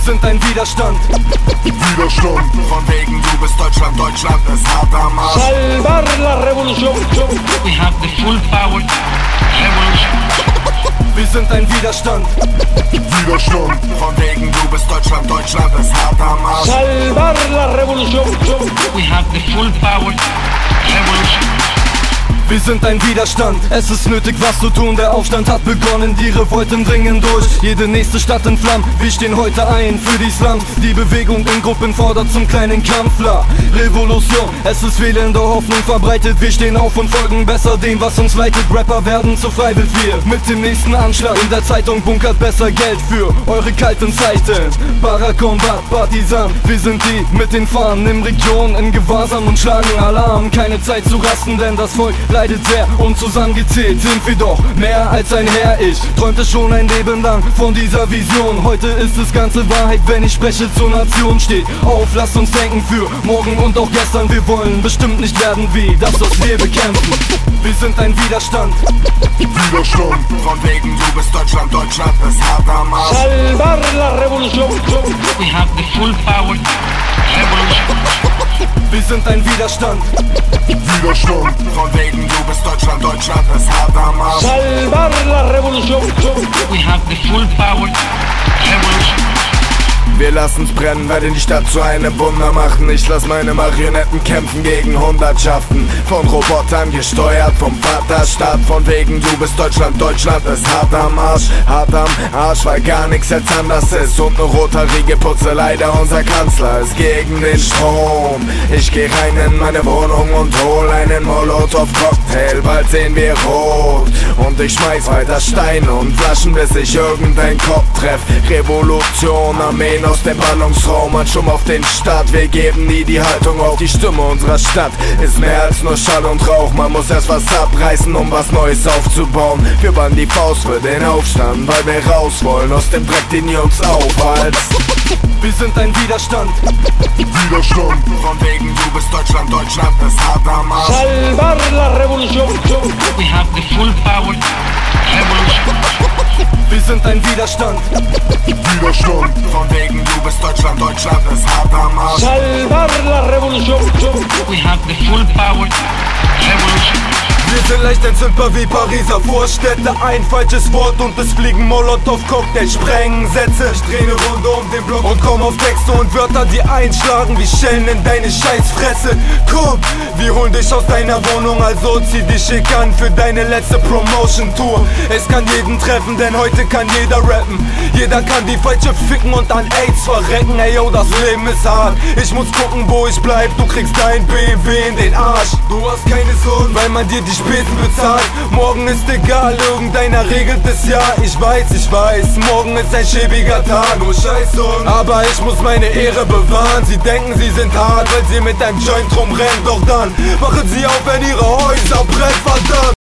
sind ein Widerstand. Widerstand. Von wegen du bist Deutschland, Deutschland ist hart am Arsch. Salvar la revolución. We have the full power. Revolution. Wir sind ein Widerstand. Widerstand. Von wegen du bist Deutschland, Deutschland ist hart am Arsch. Salvar la revolución. We have the full power. Revolution. Wir sind ein Widerstand, es ist nötig was zu tun, der Aufstand hat begonnen, die Revolten dringen durch, jede nächste Stadt in Flammen, wir stehen heute ein für die Slums, die Bewegung in Gruppen fordert zum kleinen Kampf, la Revolution, es ist fehlende Hoffnung verbreitet, wir stehen auf und folgen besser dem, was uns leitet, Rapper werden zu Freiwild, wir mit dem nächsten Anschlag, in der Zeitung bunkert besser Geld für eure kalten Zeiten, Parakombat, Partisan, wir sind die mit den Fahnen im Region in Gewahrsam und schlagen Alarm, keine Zeit zu rasten, denn das Volk leidet sehr und zusammengezählt sind wir doch mehr als ein Herr. Ich träumte schon ein Leben lang von dieser Vision. Heute ist es ganze Wahrheit, wenn ich spreche zur Nation. Steht auf, lasst uns denken für morgen und auch gestern. Wir wollen bestimmt nicht werden wie das, was wir bekämpfen. Wir sind ein Widerstand. Widerstand. Von wegen du bist Deutschland, Deutschland ist hart am Arsch. Salvar la revolución. We have the full power. Sind ein Widerstand. Widerstand. Von wegen du Wir lassen's brennen, werden die Stadt zu einem Wunder machen. Ich lass meine Marionetten kämpfen gegen Hundertschaften von Robotern gesteuert vom Vaterstaat. Von wegen du bist Deutschland, Deutschland ist hart am Arsch, hart am Arsch, weil gar nichts jetzt anders ist. Und ne rothaarige Putze leider unser Kanzler ist gegen den Strom. Ich geh rein in meine Wohnung und hol einen Molotow-Cocktail. Bald sehen wir rot und ich schmeiß weiter Steine und Flaschen, bis ich irgendein Kopf treff. Revolution, Armeen aus dem Ballungsraum, hat schon auf den Start. Wir geben nie die Haltung auf. Die Stimme unserer Stadt ist mehr als nur Schall und Rauch. Man muss erst was abreißen, um was Neues aufzubauen. Wir bannen die Faust für den Aufstand, weil wir raus wollen aus dem Dreck, den ihr uns aufhalst. Wir sind ein Widerstand. Widerstand. Von wegen du bist Deutschland, Deutschland ist hart am Arsch. Salvar la revolución. We have the full power. Revolution. Wir sind ein Widerstand. Widerstand. Von wegen du bist Deutschland, Deutschland ist hart am Arsch. Salvar la revolución. We have the full power. Revolution. Wir sind leicht entzündbar wie Pariser Vorstädte Ein falsches Wort und es fliegen Molotow-Cocktail Sprengsätze Ich dreh ne Runde um den Block und komm auf Texte und Wörter, die einschlagen wie Schellen in deine Scheißfresse Komm, wir holen dich aus deiner Wohnung, also zieh dich schick an für deine letzte Promotion-Tour. Es kann jeden treffen, denn heute kann jeder rappen. Jeder kann die Falsche ficken und an AIDS verrecken. Ey yo, das Leben ist hart. Ich muss gucken, wo ich bleib, du kriegst dein BMW in den Arsch. Du hast keine Sorgen, weil man dir die Spesen bezahlt. Morgen ist egal, irgendeiner regelt es ja. Ich weiß, ich weiß, morgen ist ein schäbiger Tag. Nur Scheiße, aber ich muss meine Ehre bewahren. Sie denken, sie sind hart, weil sie mit einem Joint rumrennen Doch dann wachen sie auf, wenn ihre Häuser brennen, verdammt